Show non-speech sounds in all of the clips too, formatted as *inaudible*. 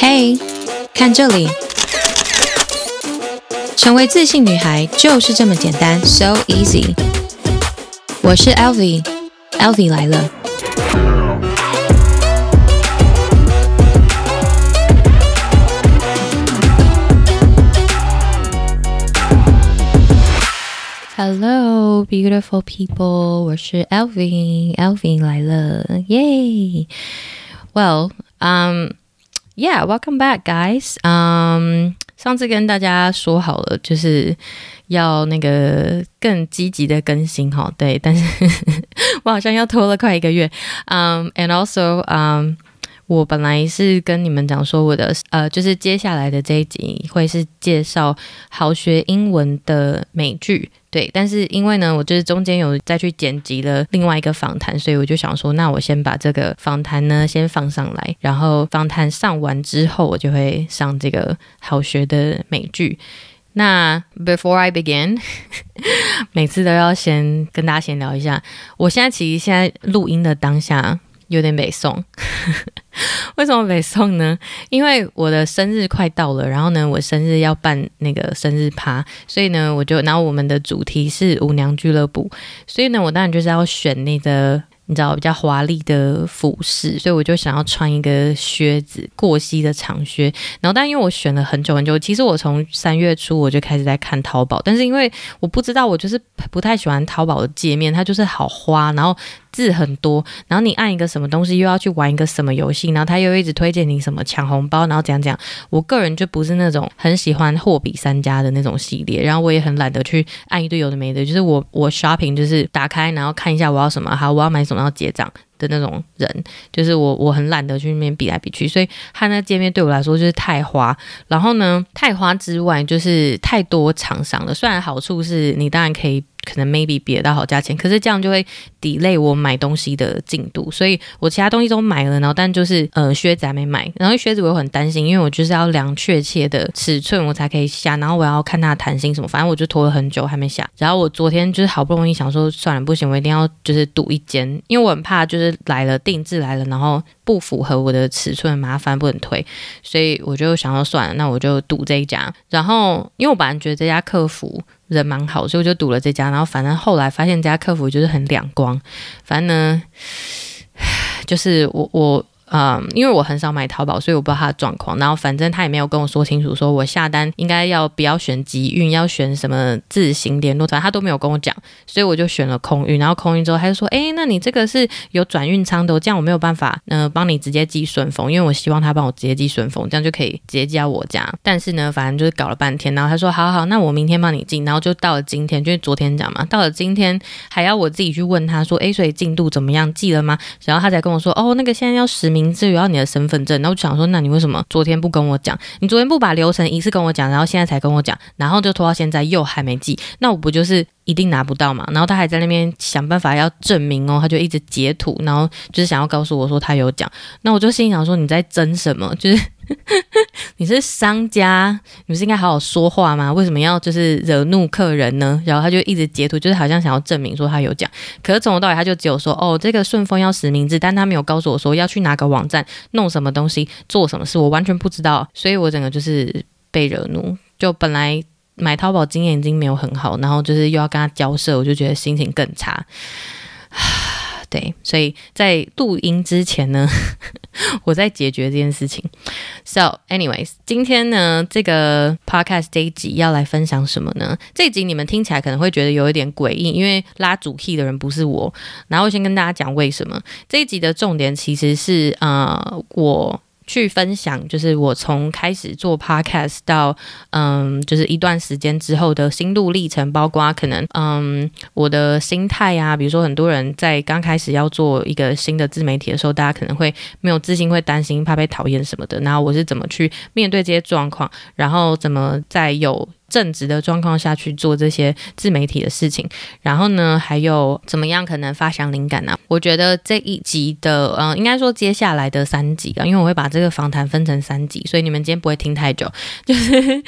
嘿，看这里，成为自信女孩就是这么简单，so easy。我是 Elvie，Elvie 来了。Hello, beautiful people，我是 Elvie，Elvie 来了，耶！Well, um. Yeah, welcome back, guys. Um, 上次跟大家说好了，就是要那个更积极的更新哈。对，但是 *laughs* 我好像要拖了快一个月。Um, and also, um, 我本来是跟你们讲说，我的呃，就是接下来的这一集会是介绍好学英文的美剧。对，但是因为呢，我就是中间有再去剪辑了另外一个访谈，所以我就想说，那我先把这个访谈呢先放上来，然后访谈上完之后，我就会上这个好学的美剧。那 Before I begin，*laughs* 每次都要先跟大家闲聊一下，我现在其实现在录音的当下。有点北宋，*laughs* 为什么北宋呢？因为我的生日快到了，然后呢，我生日要办那个生日趴，所以呢，我就，然后我们的主题是舞娘俱乐部，所以呢，我当然就是要选那个。你知道比较华丽的服饰，所以我就想要穿一个靴子，过膝的长靴。然后，但因为我选了很久很久，其实我从三月初我就开始在看淘宝，但是因为我不知道，我就是不太喜欢淘宝的界面，它就是好花，然后字很多，然后你按一个什么东西又要去玩一个什么游戏，然后他又一直推荐你什么抢红包，然后讲讲。我个人就不是那种很喜欢货比三家的那种系列，然后我也很懒得去按一堆有的没的，就是我我 shopping 就是打开然后看一下我要什么，好，我要买什么。然后结账的那种人，就是我，我很懒得去那边比来比去，所以他那界面对我来说就是太花。然后呢，太花之外，就是太多厂商了。虽然好处是你当然可以。可能 maybe 比得到好价钱，可是这样就会 delay 我买东西的进度，所以我其他东西都买了，然后但就是呃靴子还没买，然后靴子我又很担心，因为我就是要量确切的尺寸我才可以下，然后我要看它的弹性什么，反正我就拖了很久还没下。然后我昨天就是好不容易想说算了不行，我一定要就是赌一间，因为我很怕就是来了定制来了，然后不符合我的尺寸麻烦不能退，所以我就想说算了，那我就赌这一家。然后因为我本来觉得这家客服。人蛮好，所以我就赌了这家。然后反正后来发现这家客服就是很两光，反正呢，就是我我。嗯，因为我很少买淘宝，所以我不知道他的状况。然后反正他也没有跟我说清楚，说我下单应该要不要选集运，要选什么自行联络，反正他都没有跟我讲，所以我就选了空运。然后空运之后，他就说：“哎，那你这个是有转运仓的，这样我没有办法，嗯、帮你直接寄顺丰，因为我希望他帮我直接寄顺丰，这样就可以直接寄到我家。但是呢，反正就是搞了半天，然后他说：好好，那我明天帮你寄。然后就到了今天，就是昨天讲嘛，到了今天还要我自己去问他说：诶，所以进度怎么样？寄了吗？然后他才跟我说：哦，那个现在要实名制，要你的身。份证，然后我就想说，那你为什么昨天不跟我讲？你昨天不把流程一次跟我讲，然后现在才跟我讲，然后就拖到现在又还没寄，那我不就是一定拿不到嘛？然后他还在那边想办法要证明哦，他就一直截图，然后就是想要告诉我说他有奖，那我就心想说你在争什么？就是。*laughs* 你是商家，你不是应该好好说话吗？为什么要就是惹怒客人呢？然后他就一直截图，就是好像想要证明说他有奖，可是从头到尾他就只有说哦，这个顺丰要实名制，但他没有告诉我说要去哪个网站弄什么东西，做什么事，我完全不知道，所以我整个就是被惹怒。就本来买淘宝经验已经没有很好，然后就是又要跟他交涉，我就觉得心情更差。*sighs* 对，所以在录音之前呢，*laughs* 我在解决这件事情。So, anyways，今天呢，这个 podcast 这一集要来分享什么呢？这一集你们听起来可能会觉得有一点诡异，因为拉主 key 的人不是我。然后先跟大家讲为什么这一集的重点其实是呃我。去分享，就是我从开始做 podcast 到，嗯，就是一段时间之后的心路历程，包括可能，嗯，我的心态啊，比如说很多人在刚开始要做一个新的自媒体的时候，大家可能会没有自信，会担心，怕被讨厌什么的。然后我是怎么去面对这些状况，然后怎么在有正直的状况下去做这些自媒体的事情，然后呢，还有怎么样可能发想灵感呢、我觉得这一集的，嗯、应该说接下来的三集啊，因为我会把这个访谈分成三集，所以你们今天不会听太久，就是，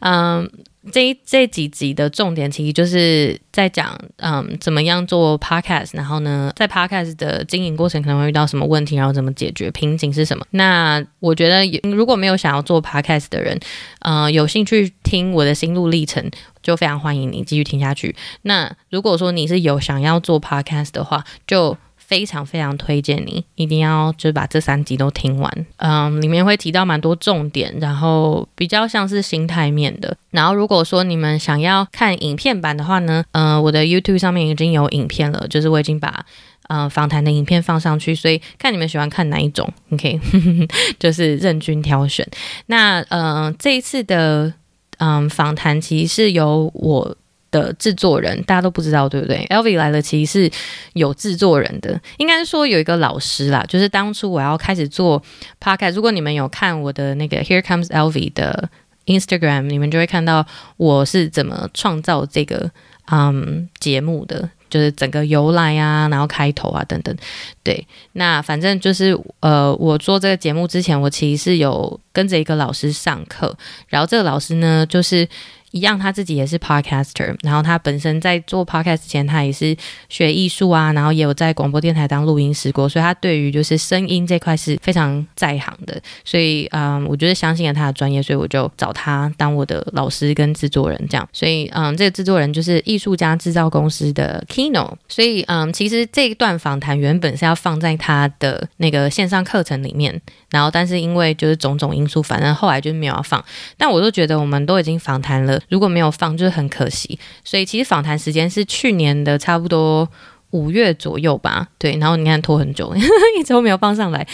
嗯。这这几集的重点其实就是在讲，嗯，怎么样做 podcast，然后呢，在 podcast 的经营过程可能会遇到什么问题，然后怎么解决，瓶颈是什么？那我觉得，如果没有想要做 podcast 的人，呃，有兴趣听我的心路历程，就非常欢迎你继续听下去。那如果说你是有想要做 podcast 的话，就非常非常推荐你，一定要就把这三集都听完。嗯，里面会提到蛮多重点，然后比较像是心态面的。然后如果说你们想要看影片版的话呢，嗯、呃，我的 YouTube 上面已经有影片了，就是我已经把嗯、呃、访谈的影片放上去，所以看你们喜欢看哪一种，OK，*laughs* 就是任君挑选。那嗯、呃，这一次的嗯访谈其实是由我。的制作人，大家都不知道，对不对？LV 来了，其实是有制作人的，应该说有一个老师啦。就是当初我要开始做 Podcast，如果你们有看我的那个 Here Comes LV 的 Instagram，你们就会看到我是怎么创造这个嗯节目的，就是整个由来啊，然后开头啊等等。对，那反正就是呃，我做这个节目之前，我其实是有跟着一个老师上课，然后这个老师呢，就是。一样，他自己也是 podcaster，然后他本身在做 podcast 前，他也是学艺术啊，然后也有在广播电台当录音师过，所以他对于就是声音这块是非常在行的。所以，嗯，我觉得相信了他的专业，所以我就找他当我的老师跟制作人这样。所以，嗯，这个制作人就是艺术家制造公司的 Kino。所以，嗯，其实这一段访谈原本是要放在他的那个线上课程里面，然后但是因为就是种种因素，反正后来就没有要放。但我都觉得我们都已经访谈了。如果没有放，就是很可惜。所以其实访谈时间是去年的差不多五月左右吧。对，然后你看拖很久，*laughs* 一直都没有放上来。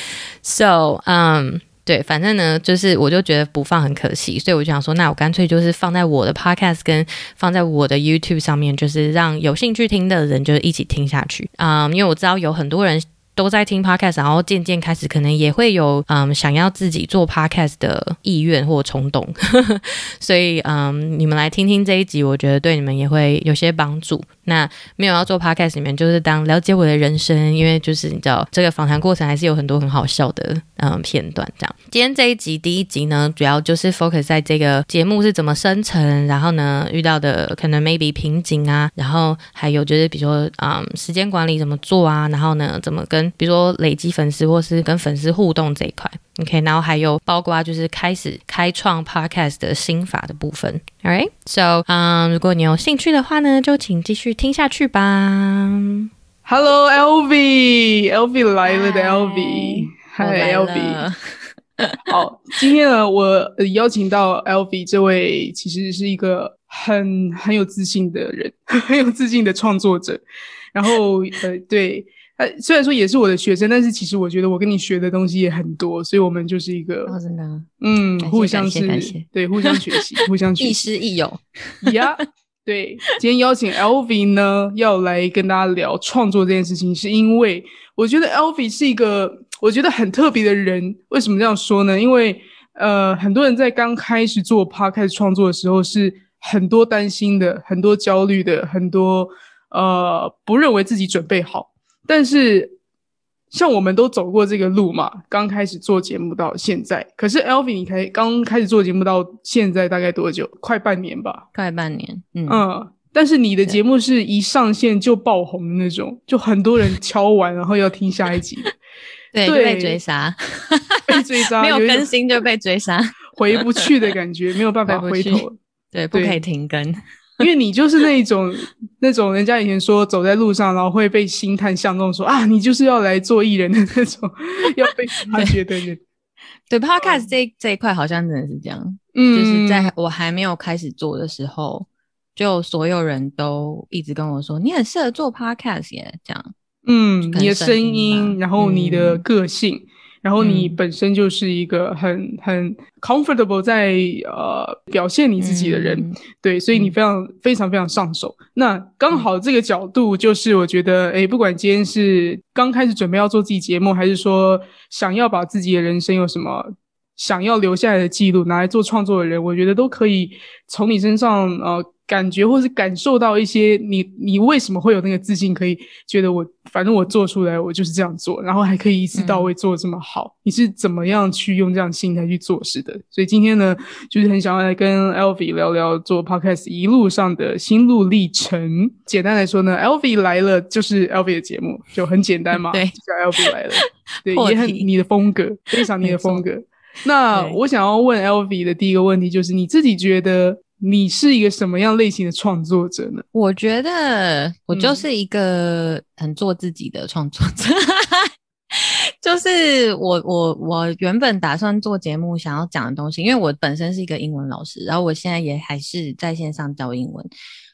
So，嗯、对，反正呢，就是我就觉得不放很可惜，所以我就想说，那我干脆就是放在我的 Podcast 跟放在我的 YouTube 上面，就是让有兴趣听的人就是一起听下去。嗯，因为我知道有很多人。都在听 podcast，然后渐渐开始可能也会有嗯想要自己做 podcast 的意愿或冲动，*laughs* 所以嗯你们来听听这一集，我觉得对你们也会有些帮助。那没有要做 podcast 里面，就是当了解我的人生，因为就是你知道这个访谈过程还是有很多很好笑的嗯片段。这样，今天这一集第一集呢，主要就是 focus 在这个节目是怎么生成，然后呢遇到的可能 maybe 瓶颈啊，然后还有就是比如说嗯时间管理怎么做啊，然后呢怎么跟比如说累积粉丝，或是跟粉丝互动这一块，OK，然后还有包括就是开始开创 Podcast 的心法的部分。Alright，so，嗯，如果你有兴趣的话呢，就请继续听下去吧。Hello，Elvie，Elvie 来了的 Elvie，Hi，Elvie。好，今天呢，我邀请到 Elvie 这位其实是一个很很有自信的人，*laughs* 很有自信的创作者。然后，呃，对。呃，虽然说也是我的学生，但是其实我觉得我跟你学的东西也很多，所以我们就是一个，哦、真的，嗯，互相是，对，互相学习，互相 *laughs* 学习，亦师亦友，呀、yeah，*laughs* 对。今天邀请 Elvie 呢，要来跟大家聊创作这件事情，是因为我觉得 Elvie 是一个我觉得很特别的人。为什么这样说呢？因为呃，很多人在刚开始做 Podcast 创作的时候，是很多担心的，很多焦虑的，很多呃，不认为自己准备好。但是，像我们都走过这个路嘛，刚开始做节目到现在。可是 Elvie，你开刚开始做节目到现在大概多久？快半年吧。快半年，嗯。嗯，但是你的节目是一上线就爆红的那种，就很多人敲完然后要听下一集。*laughs* 对，对，被追杀，*laughs* *laughs* 被追杀，没有更新就被追杀，回不去的感觉，没有办法回头。对，不可以停更。因为你就是那种那种人家以前说走在路上，然后会被星探相中，说啊，你就是要来做艺人的那种，要被发掘的。人。*laughs* 对，Podcast 这这一块好像真的是这样，嗯，就是在我还没有开始做的时候，就所有人都一直跟我说，你很适合做 Podcast 耶，这样，嗯，你的声音，然后你的个性。嗯然后你本身就是一个很、嗯、很 comfortable 在呃表现你自己的人，嗯、对，所以你非常、嗯、非常非常上手。那刚好这个角度就是我觉得，诶，不管今天是刚开始准备要做自己节目，还是说想要把自己的人生有什么想要留下来的记录拿来做创作的人，我觉得都可以从你身上呃感觉或是感受到一些你你为什么会有那个自信，可以觉得我反正我做出来我就是这样做，然后还可以一次到位做得这么好，嗯、你是怎么样去用这样心态去做事的？所以今天呢，就是很想要来跟 Elvie 聊聊做 Podcast 一路上的心路历程。简单来说呢，Elvie 来了就是 Elvie 的节目，就很简单嘛，*laughs* 对，就叫 Elvie 来了，*laughs* 对，也很你的风格，非常你的风格。那我想要问 Elvie 的第一个问题就是，你自己觉得你是一个什么样类型的创作者呢？我觉得我就是一个很做自己的创作者，嗯、*laughs* 就是我我我原本打算做节目想要讲的东西，因为我本身是一个英文老师，然后我现在也还是在线上教英文。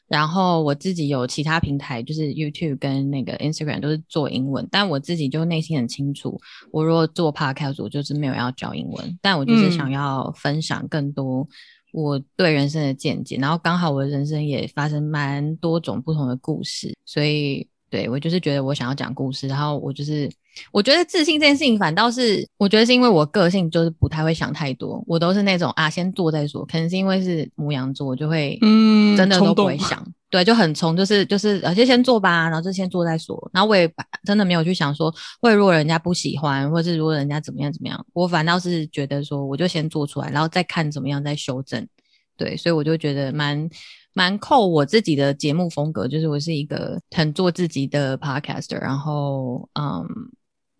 然后我自己有其他平台，就是 YouTube 跟那个 Instagram 都是做英文，但我自己就内心很清楚，我如果做 Podcast，我就是没有要教英文，但我就是想要分享更多我对人生的见解。嗯、然后刚好我的人生也发生蛮多种不同的故事，所以对我就是觉得我想要讲故事，然后我就是。我觉得自信这件事情，反倒是我觉得是因为我个性就是不太会想太多，我都是那种啊，先做再说。可能是因为是母羊座，我就会嗯，真的都不会想，嗯、对，就很冲，就是就是而且先做吧，然后就先做再说。然后我也真的没有去想说，会如果人家不喜欢，或是如果人家怎么样怎么样，我反倒是觉得说，我就先做出来，然后再看怎么样再修正。对，所以我就觉得蛮。蛮扣我自己的节目风格，就是我是一个很做自己的 podcaster，然后嗯，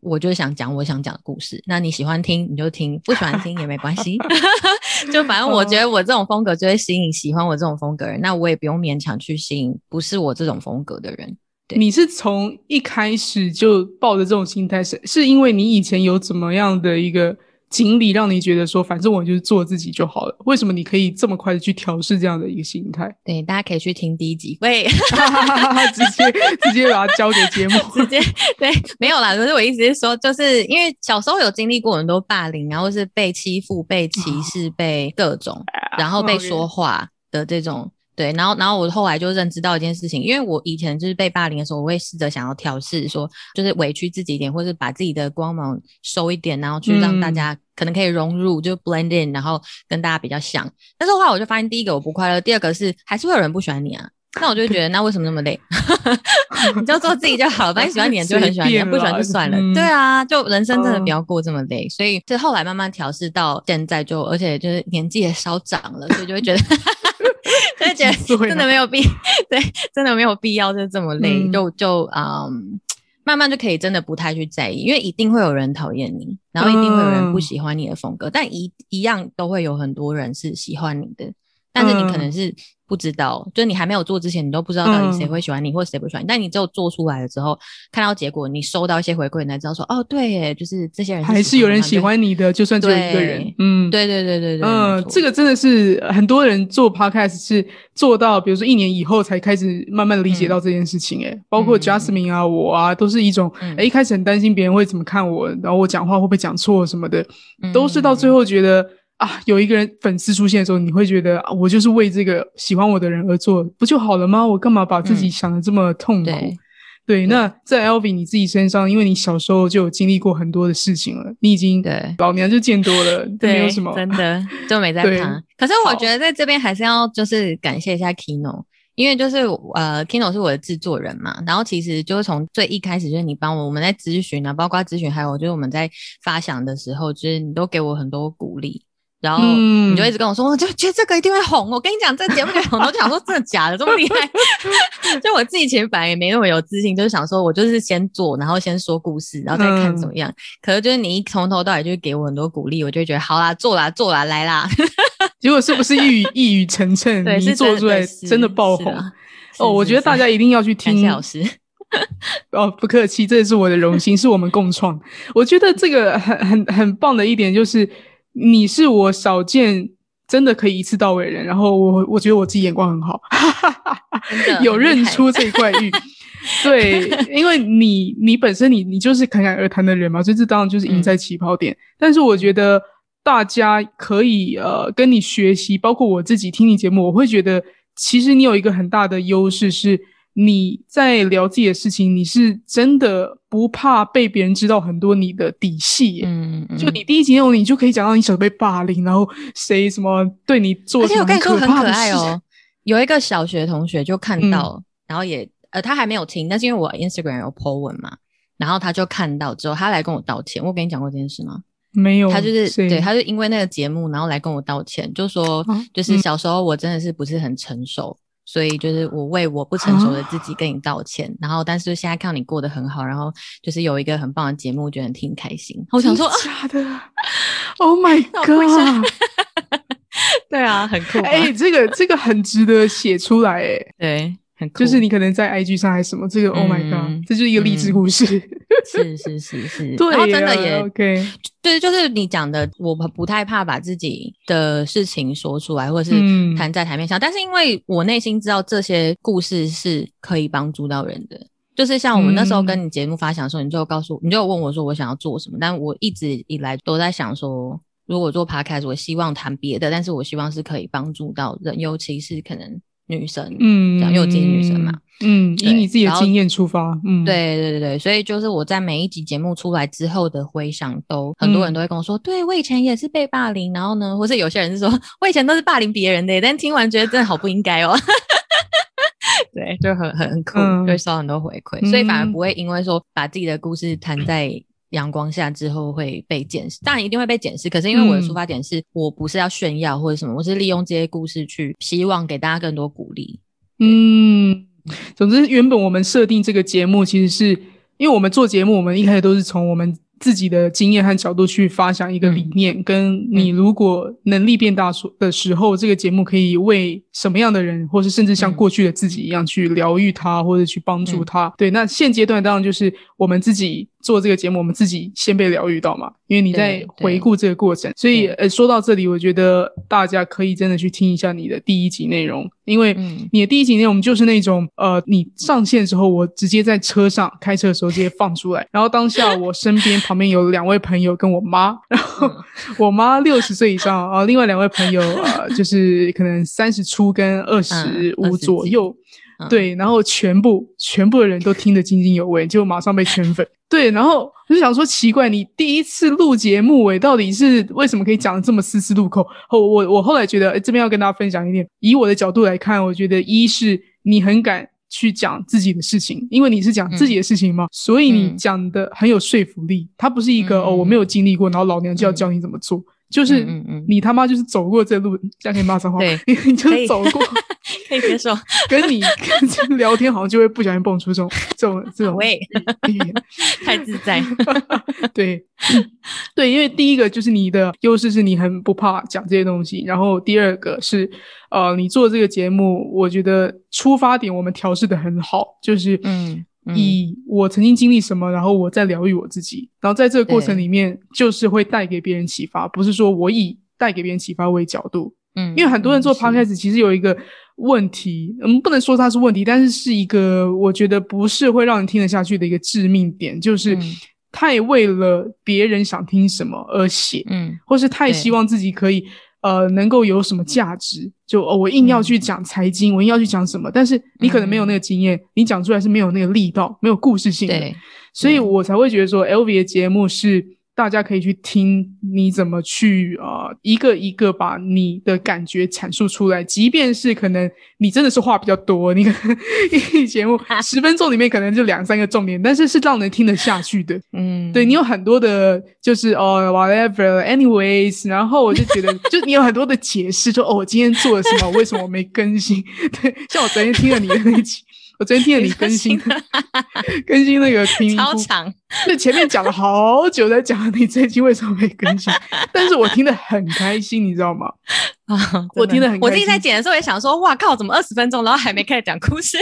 我就想讲我想讲的故事。那你喜欢听你就听，不喜欢听也没关系。*laughs* 就反正我觉得我这种风格就会吸引喜欢我这种风格的人，那我也不用勉强去吸引不是我这种风格的人。对。你是从一开始就抱着这种心态，是是因为你以前有怎么样的一个？经历让你觉得说，反正我就是做自己就好了。为什么你可以这么快的去调试这样的一个心态？对，大家可以去听第一集。喂，直接直接把它交给节目，*laughs* 直接对，没有啦。可是我意思是说，就是因为小时候有经历过很多霸凌，然后是被欺负、被歧视、被各种，然后被说话的这种。对，然后，然后我后来就认知到一件事情，因为我以前就是被霸凌的时候，我会试着想要调试，说就是委屈自己一点，或是把自己的光芒收一点，然后去让大家可能可以融入，嗯、就 blend in，然后跟大家比较像。但是后来我就发现，第一个我不快乐，第二个是还是会有人不喜欢你啊。那我就觉得，那为什么那么累？*laughs* 你就做自己就好，反正喜欢你的就很喜欢你，不喜欢就算了。嗯、对啊，就人生真的不要过这么累。嗯、所以，这后来慢慢调试到现在就，就而且就是年纪也稍长了，所以就会觉得。*laughs* 就觉得真的没有必，对，真的没有必要就这么累，嗯、就就嗯，慢慢就可以真的不太去在意，因为一定会有人讨厌你，然后一定会有人不喜欢你的风格，嗯、但一一样都会有很多人是喜欢你的，但是你可能是。不知道，就你还没有做之前，你都不知道到底谁会喜欢你，嗯、或者谁不喜欢你。但你只有做出来了之后，看到结果，你收到一些回馈，你才知道说，哦，对耶，就是这些人是还是有人喜欢你的，就算只有一个人。嗯，对对对对对。嗯，这个真的是很多人做 podcast 是做到，比如说一年以后才开始慢慢理解到这件事情。诶，包括 Jasmine 啊，我啊，都是一种，哎、嗯，一开始很担心别人会怎么看我，然后我讲话会不会讲错什么的，都是到最后觉得。啊，有一个人粉丝出现的时候，你会觉得啊，我就是为这个喜欢我的人而做，不就好了吗？我干嘛把自己想的这么痛苦？嗯、对，对，那在 Elvie 你自己身上，因为你小时候就有经历过很多的事情了，你已经对老娘就见多了，*laughs* 对，没有什么真的就没在怕。对可是我觉得在这边还是要就是感谢一下 Kino，因为就是呃 Kino 是我的制作人嘛，然后其实就是从最一开始就是你帮我，我们在咨询啊，包括咨询，还有就是我们在发想的时候，就是你都给我很多鼓励。然后你就一直跟我说，我就觉得这个一定会红。我跟你讲，这节目会红，我就想说 *laughs* 真的假的这么厉害？*laughs* 就我自己其实本来也没那么有自信，就是想说我就是先做，然后先说故事，然后再看怎么样。嗯、可是就是你一从头到尾就给我很多鼓励，我就觉得好啦，做啦，做啦，来啦。*laughs* 结果是不是一语一语成谶？对，你做出来真的爆红哦！我觉得大家一定要去听。老师哦，不客气，这也是我的荣幸，是我们共创。我觉得这个很很很棒的一点就是。你是我少见真的可以一次到位的人，然后我我觉得我自己眼光很好，有认出这块玉。对，*laughs* 因为你你本身你你就是侃侃而谈的人嘛，所以这当然就是赢在起跑点。嗯、但是我觉得大家可以呃跟你学习，包括我自己听你节目，我会觉得其实你有一个很大的优势是。你在聊自己的事情，你是真的不怕被别人知道很多你的底细。嗯，嗯，就你第一集内容，你就可以讲到你小时候被霸凌，然后谁什么对你做什么可怕的事。而且我跟你说很可爱哦，有一个小学同学就看到，嗯、然后也呃他还没有听，但是因为我 Instagram 有 po 文嘛，然后他就看到之后，他来跟我道歉。我跟你讲过这件事吗？没有，他就是对，他就因为那个节目，然后来跟我道歉，就说就是小时候我真的是不是很成熟。嗯所以就是我为我不成熟的自己跟你道歉，啊、然后但是现在看到你过得很好，然后就是有一个很棒的节目，觉得挺开心。我想说，假的？Oh my *laughs* god！*laughs* 对啊，很酷。哎、欸，这个这个很值得写出来，哎，对。就是你可能在 IG 上还是什么，这个 Oh my God，、嗯、这就是一个励志故事。*laughs* 是是是是，对，然后真的也 OK。对，就是你讲的，我不太怕把自己的事情说出来，或者是摊在台面上。嗯、但是因为我内心知道这些故事是可以帮助到人的，就是像我们那时候跟你节目发想的时候，你就告诉我，你就问我说我想要做什么。但我一直以来都在想说，如果做 Podcast，我希望谈别的，但是我希望是可以帮助到人，尤其是可能。女生，嗯，这样，因为我自己女生嘛，嗯，以你自己的经验出发，嗯，对对对对，所以就是我在每一集节目出来之后的回想，都很多人都会跟我说，嗯、对我以前也是被霸凌，然后呢，或是有些人是说我以前都是霸凌别人的，但听完觉得真的好不应该哦，*laughs* 对，就很很酷，嗯、就收到很多回馈，所以反而不会因为说把自己的故事谈在。阳光下之后会被检视，当然一定会被检视。可是因为我的出发点是我不是要炫耀或者什么，嗯、我是利用这些故事去希望给大家更多鼓励。嗯，总之原本我们设定这个节目，其实是因为我们做节目，我们一开始都是从我们。自己的经验和角度去发想一个理念，嗯、跟你如果能力变大的时候，嗯、这个节目可以为什么样的人，或是甚至像过去的自己一样去疗愈他，或者去帮助他。嗯、对，那现阶段当然就是我们自己做这个节目，我们自己先被疗愈到嘛。因为你在回顾这个过程，所以呃，说到这里，我觉得大家可以真的去听一下你的第一集内容，因为你的第一集内容就是那种呃，你上线之后，我直接在车上开车的时候直接放出来，然后当下我身边旁边有两位朋友跟我妈，*laughs* 然后我妈六十岁以上啊，另外两位朋友呃，就是可能三十出跟二十五左右。对，然后全部全部的人都听得津津有味，就马上被圈粉。*laughs* 对，然后我就想说，奇怪，你第一次录节目，诶，到底是为什么可以讲的这么丝丝入扣？后我我后来觉得，诶，这边要跟大家分享一点，以我的角度来看，我觉得一是你很敢去讲自己的事情，因为你是讲自己的事情嘛，嗯、所以你讲的很有说服力。它不是一个、嗯、哦，我没有经历过，然后老娘就要教你怎么做。就是你他妈就是走过这路，这样可以骂脏话。对，你就是走过，可以接受。跟你 *laughs* 跟聊天，好像就会不小心蹦出这种这 *laughs* 种这种。喂，*laughs* 太自在。对对，因为第一个就是你的优势是你很不怕讲这些东西，然后第二个是呃，你做这个节目，我觉得出发点我们调试的很好，就是嗯。以我曾经经历什么，然后我在疗愈我自己，然后在这个过程里面，就是会带给别人启发，不是说我以带给别人启发为角度。嗯，因为很多人做 podcast 其实有一个问题，嗯，不能说它是问题，但是是一个我觉得不是会让人听得下去的一个致命点，就是太为了别人想听什么而写，嗯，或是太希望自己可以。呃，能够有什么价值？就哦，我硬要去讲财经，嗯、我硬要去讲什么？但是你可能没有那个经验，嗯、你讲出来是没有那个力道，没有故事性的，对所以我才会觉得说，LV 的节目是。大家可以去听你怎么去啊、呃，一个一个把你的感觉阐述出来。即便是可能你真的是话比较多，你可能 *laughs* 一期节目 *laughs* 十分钟里面可能就两三个重点，但是是让人听得下去的。嗯，对，你有很多的，就是哦，whatever，anyways，然后我就觉得，就你有很多的解释，说哦，我今天做了什么，为什么我没更新？*laughs* 对，像我昨天听了你的那一集。我昨天听了你更新，更新那个听超长，那前面讲了好久，在讲你最近为什么没更新，但是我听得很开心，你知道吗？啊，我听得很开心。我自己在剪的时候也想说，哇靠，怎么二十分钟，然后还没开始讲故事？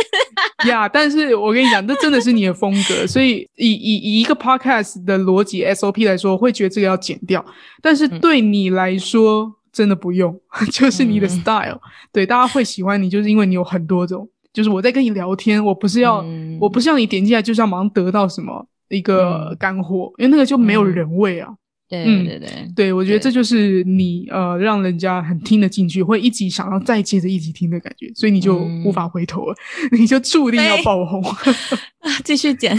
呀，yeah, 但是我跟你讲，这真的是你的风格，所以以以以一个 podcast 的逻辑 SOP 来说，我会觉得这个要剪掉，但是对你来说，嗯、真的不用，*laughs* 就是你的 style，、嗯、对，大家会喜欢你，就是因为你有很多种。就是我在跟你聊天，我不是要，嗯、我不是要你点进来，就是要马上得到什么一个干货，嗯、因为那个就没有人味啊。对对对对，对，我觉得这就是你呃，让人家很听得进去，会一集想要再接着一集听的感觉，所以你就无法回头了，嗯、*laughs* 你就注定要爆红。*laughs* 继续剪，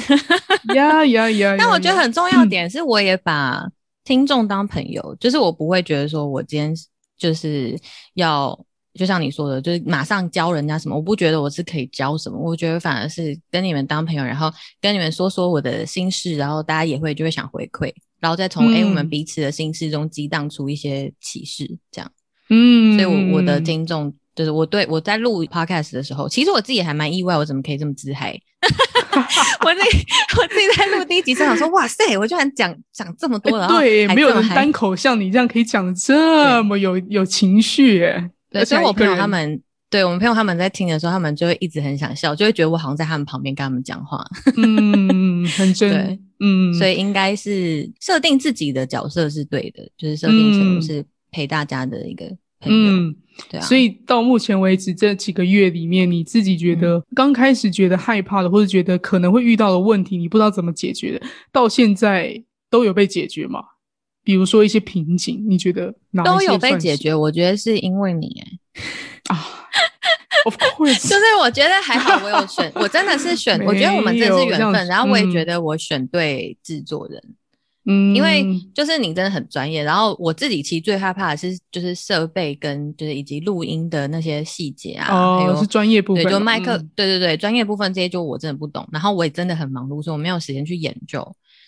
呀呀呀！但我觉得很重要点是，我也把听众当朋友，嗯、就是我不会觉得说我今天就是要。就像你说的，就是马上教人家什么，我不觉得我是可以教什么，我觉得反而是跟你们当朋友，然后跟你们说说我的心事，然后大家也会就会想回馈，然后再从哎、嗯、我们彼此的心事中激荡出一些启示，这样。嗯，所以我我的听众就是我对我在录 podcast 的时候，其实我自己也还蛮意外，我怎么可以这么自嗨？*laughs* 我自己我自己在录第一集，就想说哇塞，我居然讲讲这么多了，对，没有人单口像你这样可以讲这么有有情绪，哎，对，所以我朋友他们，对我们朋友他们在听的时候，他们就会一直很想笑，就会觉得我好像在他们旁边跟他们讲话，*laughs* 嗯，很真，对，嗯，所以应该是设定自己的角色是对的，就是设定成是陪大家的一个。嗯，对啊，所以到目前为止这几个月里面，你自己觉得刚开始觉得害怕的，或者觉得可能会遇到的问题，你不知道怎么解决的，到现在都有被解决吗？比如说一些瓶颈，你觉得哪都有被解决？我觉得是因为你哎啊 *laughs* 就是我觉得还好，我有选，我真的是 *laughs* 选，我觉得我们真的是缘分，然后我也觉得我选对制作人。嗯，因为就是你真的很专业，然后我自己其实最害怕的是就是设备跟就是以及录音的那些细节啊，哦，还有是专业部分，对，就麦克，嗯、对对对，专业部分这些就我真的不懂，然后我也真的很忙碌，所以我没有时间去研究，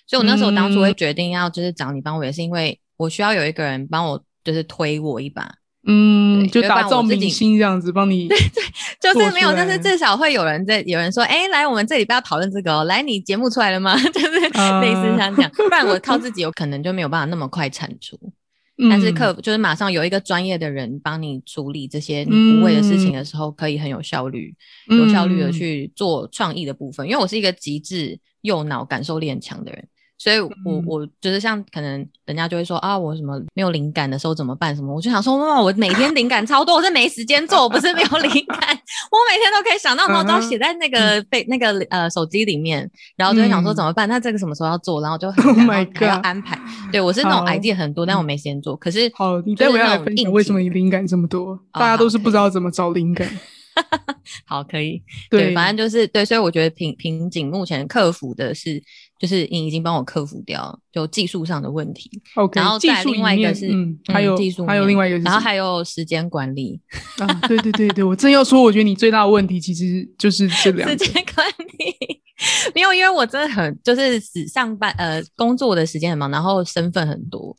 所以我那时候当初会决定要就是找你帮我，也是因为我需要有一个人帮我就是推我一把。嗯，就打造明星这样子，帮你 *laughs* 对对，就是没有，但是至少会有人在，有人说，哎、欸，来，我们这里不要讨论这个哦，来，你节目出来了吗？*laughs* 就是类似像这样，不然我靠自己有可能就没有办法那么快产出。*laughs* 嗯、但是客就是马上有一个专业的人帮你处理这些你无谓的事情的时候，可以很有效率、嗯、有效率的去做创意的部分。因为我是一个极致右脑感受力很强的人。所以我，我我就是像可能人家就会说啊，我什么没有灵感的时候怎么办？什么？我就想说，哇，我每天灵感超多，我是没时间做，我不是没有灵感，*laughs* 我每天都可以想到，然后都要写在那个被、嗯、那个呃手机里面，然后就会想说怎么办？那这个什么时候要做？然后就很 Oh my God 要安排。对我是那种 idea 很多，但我没时间做。可是好，你待会要来分享为什么你灵感这么多？大家都是不知道怎么找灵感。*laughs* 好，可以。对，对，反正就是对，所以我觉得瓶瓶颈目前克服的是。就是你已经帮我克服掉就技术上的问题，OK。然后再另外一个是，嗯，还有技术，还有另外一个是，然后还有时间管理 *laughs* 啊，对对对对，我正要说，我觉得你最大的问题其实就是这两个。时间管理 *laughs* 没有，因为我真的很就是上班呃工作的时间很忙，然后身份很多，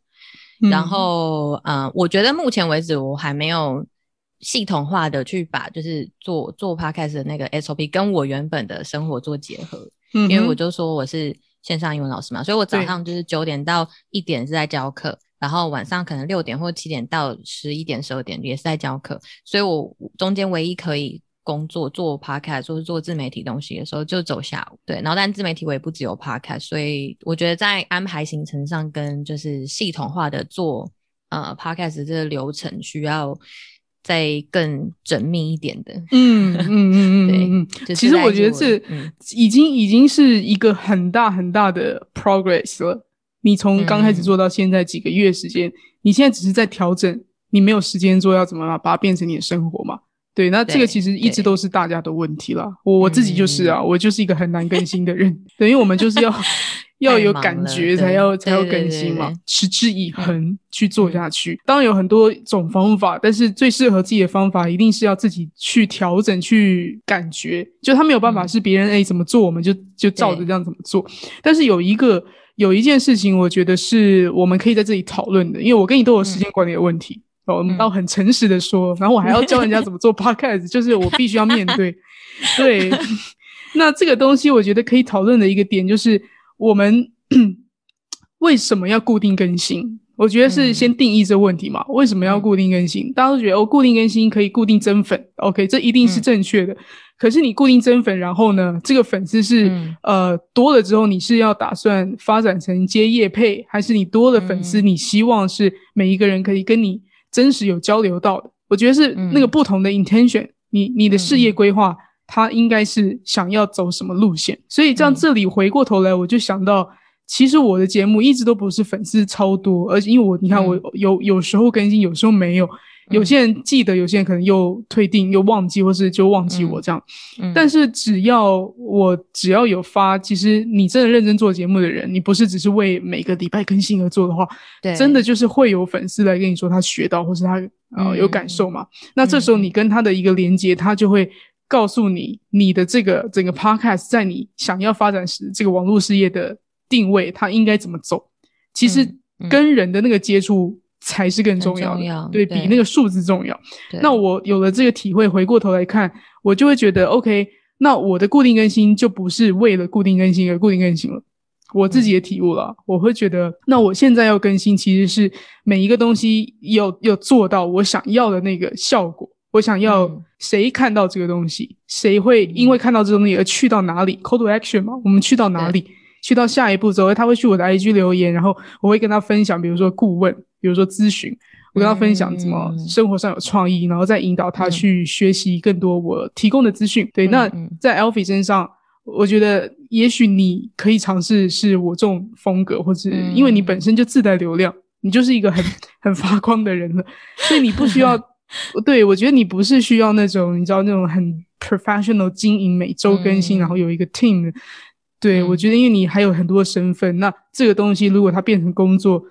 嗯、然后呃，我觉得目前为止我还没有系统化的去把就是做做 podcast 的那个 SOP 跟我原本的生活做结合，嗯，因为我就说我是。线上英文老师嘛，所以我早上就是九点到一点是在教课，然后晚上可能六点或七点到十一点、十二点也是在教课，所以我中间唯一可以工作做 podcast 或是做自媒体东西的时候就走下午。对，然后但自媒体我也不只有 podcast，所以我觉得在安排行程上跟就是系统化的做呃 podcast 这个流程需要。再更缜密一点的，嗯嗯嗯 *laughs* 嗯，对，嗯，其实我觉得这已经、嗯、已经是一个很大很大的 progress 了。你从刚开始做到现在几个月时间，嗯、你现在只是在调整，你没有时间做，要怎么把它变成你的生活嘛？对，那这个其实一直都是大家的问题啦。我我自己就是啊，我就是一个很难更新的人，对，因为我们就是要。*laughs* 要有感觉才要才要更新嘛，持之以恒去做下去。嗯、当然有很多种方法，但是最适合自己的方法一定是要自己去调整、去感觉。就他没有办法是别人哎、嗯、怎么做，我们就就照着这样怎么做。但是有一个有一件事情，我觉得是我们可以在这里讨论的，因为我跟你都有时间管理的问题。嗯、我们倒很诚实的说，然后我还要教人家怎么做 *laughs* podcast，就是我必须要面对。对，*laughs* 那这个东西我觉得可以讨论的一个点就是。我们 *clears throat* 为什么要固定更新？我觉得是先定义这问题嘛。嗯、为什么要固定更新？大家都觉得哦，固定更新可以固定增粉，OK，这一定是正确的。嗯、可是你固定增粉，然后呢，这个粉丝是、嗯、呃多了之后，你是要打算发展成接业配，还是你多了粉丝，你希望是每一个人可以跟你真实有交流到的？我觉得是那个不同的 intention，你你的事业规划。他应该是想要走什么路线，所以这样这里回过头来，我就想到，嗯、其实我的节目一直都不是粉丝超多，而且因为我你看我有、嗯、有时候更新，有时候没有，有些人记得，有些人可能又退订又忘记，或是就忘记我这样。嗯嗯、但是只要我只要有发，其实你真的认真做节目的人，你不是只是为每个礼拜更新而做的话，对，真的就是会有粉丝来跟你说他学到，或是他啊、呃、有感受嘛。那这时候你跟他的一个连接，他就会告诉你你的这个整个 podcast 在你想要发展时这个网络事业的定位，它应该怎么走。其实跟人的那个接触才是更重要的，要对，对比那个数字重要。那我有了这个体会，回过头来看，我就会觉得 OK。那我的固定更新就不是为了固定更新而固定更新了。我自己的体悟了，嗯、我会觉得，那我现在要更新，其实是每一个东西要要做到我想要的那个效果。我想要谁看到这个东西，谁会因为看到这个东西而去到哪里？Call to action 嘛，我们去到哪里？去到下一步之后，他会去我的 IG 留言，然后我会跟他分享，比如说顾问，比如说咨询。我跟他分享怎么生活上有创意，嗯、然后再引导他去学习更多我提供的资讯。嗯、对，那在 Alfie 身上，我觉得也许你可以尝试是我这种风格，或者因为你本身就自带流量，你就是一个很 *laughs* 很发光的人了，所以你不需要。*laughs* 对，我觉得你不是需要那种你知道那种很 professional 经营每周更新，嗯、然后有一个 team。对，嗯、我觉得因为你还有很多身份，那这个东西如果它变成工作。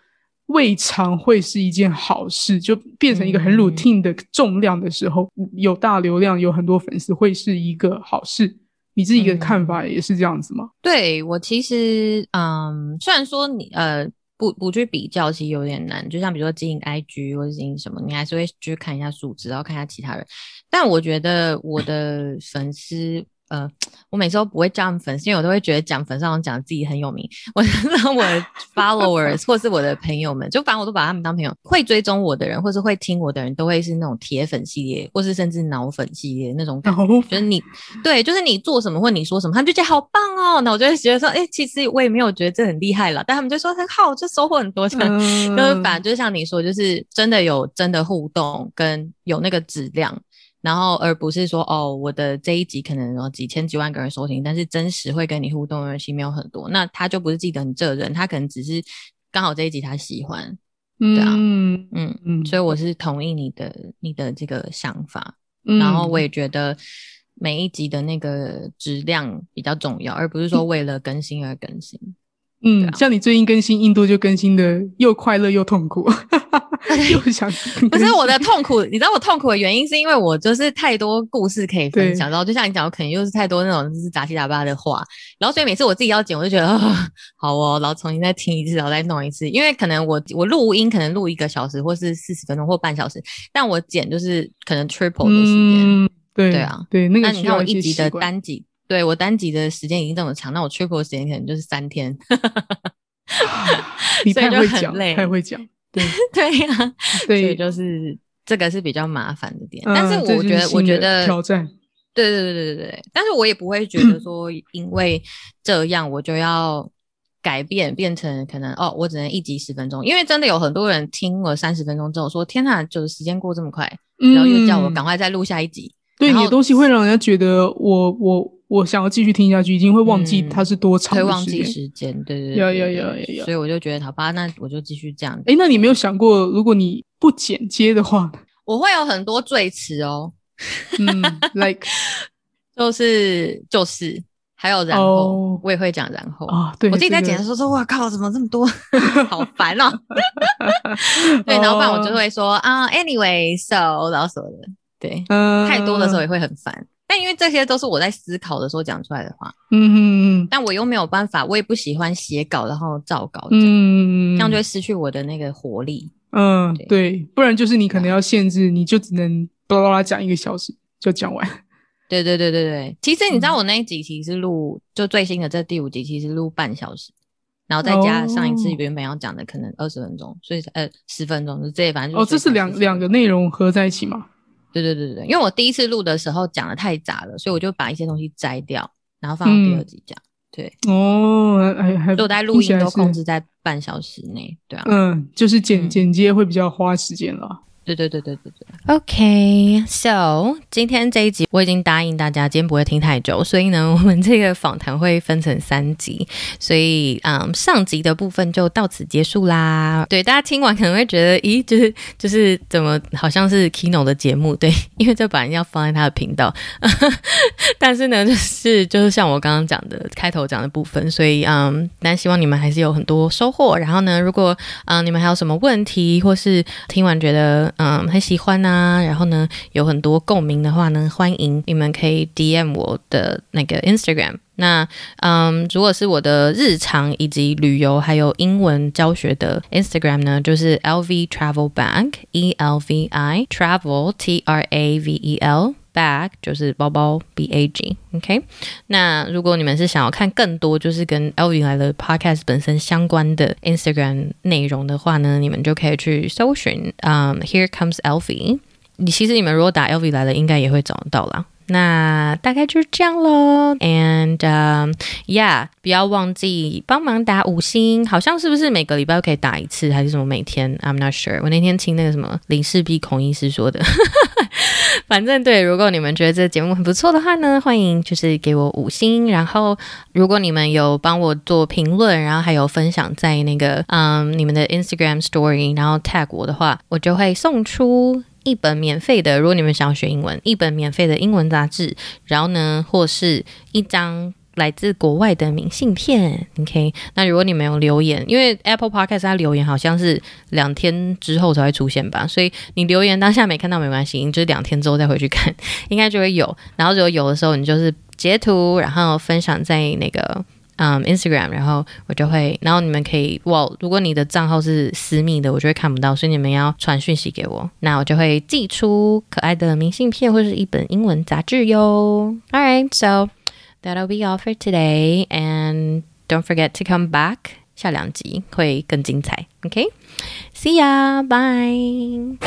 未尝会是一件好事，就变成一个很 routine 的重量的时候，嗯、有大流量，有很多粉丝，会是一个好事。你自己的看法也是这样子吗？嗯、对，我其实，嗯，虽然说你呃不不去比较，其实有点难。就像比如说经营 IG 或者经营什么，你还是会去看一下数值，然后看一下其他人。但我觉得我的粉丝。呃，我每次都不会叫他们粉丝，因为我都会觉得讲粉丝好像讲自己很有名。我 *laughs* 让我的 *laughs* followers 或是我的朋友们，就反正我都把他们当朋友。会追踪我的人，或是会听我的人，都会是那种铁粉系列，或是甚至脑粉系列那种感觉。Oh. 就是你对，就是你做什么或你说什么，他们就觉得好棒哦。那我就会觉得说，哎、欸，其实我也没有觉得这很厉害了，但他们就说很好，就收获很多。这样、uh. 就是反正就像你说，就是真的有真的互动，跟有那个质量。然后，而不是说哦，我的这一集可能有几千几万个人收听，但是真实会跟你互动的人其实没有很多，那他就不是记得你这个人，他可能只是刚好这一集他喜欢，对啊，嗯嗯嗯，所以我是同意你的你的这个想法，嗯、然后我也觉得每一集的那个质量比较重要，而不是说为了更新而更新。嗯，像你最近更新印度就更新的又快乐又痛苦，*laughs* 又想 *laughs* 不是我的痛苦，*laughs* 你知道我痛苦的原因是因为我就是太多故事可以分享，然后就像你讲，我可能又是太多那种就是杂七杂八的话，然后所以每次我自己要剪，我就觉得啊好哦，然后重新再听一次，然后再弄一次，因为可能我我录音可能录一个小时或是四十分钟或半小时，但我剪就是可能 triple 的时间，嗯、对对啊，对那个那你看我一集的单集。对，我单集的时间已经这么长，那我 triple 的时间可能就是三天，*laughs* 你太会讲，太会讲，对 *laughs* 对呀、啊，对，所以就是这个是比较麻烦的点。嗯、但是我觉得，我觉得挑战，对对对对对对，但是我也不会觉得说，因为这样我就要改变，变成可能哦，我只能一集十分钟，因为真的有很多人听了三十分钟之后说，天哪，就是时间过这么快，然后又叫我赶快再录下一集。嗯对，你的东西会让人家觉得我我我想要继续听下去，已经会忘记它是多长会忘记时间，对对对，要要要要，所以我就觉得好吧，那我就继续这样。诶，那你没有想过，如果你不剪接的话，*laughs* 我会有很多赘词哦。嗯，like *laughs* 就是就是，还有然后我也会讲然后啊，对我自己在剪的时候说，哇靠，怎么这么多，好烦哦。*laughs* 对，然后不然我就会说啊，anyway，so 然后什么的。对，嗯，太多的时候也会很烦，但因为这些都是我在思考的时候讲出来的话，嗯哼嗯，但我又没有办法，我也不喜欢写稿然后照稿这样，嗯，这样就会失去我的那个活力，嗯，对，对，不然就是你可能要限制，你就只能巴拉巴拉讲一个小时就讲完，*laughs* 对对对对对，其实你知道我那一集其实是录，就最新的这第五集其实录半小时，然后再加上一次原本要讲的可能二十分钟，所以呃十分钟，就这反正哦，这是两两个内容合在一起吗？对对对对，因为我第一次录的时候讲的太杂了，所以我就把一些东西摘掉，然后放到第二集讲。嗯、对哦，还还，所以我在录音都控制在半小时内，对啊，嗯，就是剪剪接会比较花时间了。对对对对对对。OK，so 今天这一集我已经答应大家，今天不会听太久，所以呢，我们这个访谈会分成三集，所以嗯，上集的部分就到此结束啦。对，大家听完可能会觉得，咦，就是就是怎么好像是 Kino 的节目？对，因为这本来要放在他的频道，*laughs* 但是呢，就是就是像我刚刚讲的开头讲的部分，所以嗯，但希望你们还是有很多收获。然后呢，如果嗯你们还有什么问题，或是听完觉得。嗯很喜欢呐，然后呢有很多共鸣的话呢，欢迎你们可以 DM 我的那个 Instagram。那嗯，如果是我的日常以及旅游还有英文教学的 Instagram 呢，就是 L V Travel Bank E L V I Travel T R A V E L Bag，就是包包 B A G，OK。那如果你们是想要看更多就是跟 LV 来了 Podcast 本身相关的 Instagram 内容的话呢，你们就可以去搜寻嗯，Here Comes LV。你其实你们如果打 LV 来了，应该也会找得到啦。那大概就是这样喽，and、yeah，不要忘记帮忙打五星，好像是不是每个礼拜都可以打一次，还是什么每天？I'm not sure。我那天听那个什么林氏璧孔医师说的，*laughs* 反正对，如果你们觉得这节目很不错的话呢，欢迎就是给我五星，然后如果你们有帮我做评论，然后还有分享在那个嗯你们的 Instagram Story，然后 tag 我的话，我就会送出。一本免费的，如果你们想要学英文，一本免费的英文杂志，然后呢，或是一张来自国外的明信片，OK。那如果你没有留言，因为 Apple Podcast 它留言好像是两天之后才会出现吧，所以你留言当下没看到没关系，你就是两天之后再回去看，*laughs* 应该就会有。然后如果有的时候，你就是截图，然后分享在那个。嗯、Instagram，然后我就会，然后你们可以，哇，如果你的账号是私密的，我就会看不到，所以你们要传讯息给我，那我就会寄出可爱的明信片或是一本英文杂志哟。All right, so. that'll be all for today, and don't forget to come back，下两集会更精彩。OK，see ya，bye。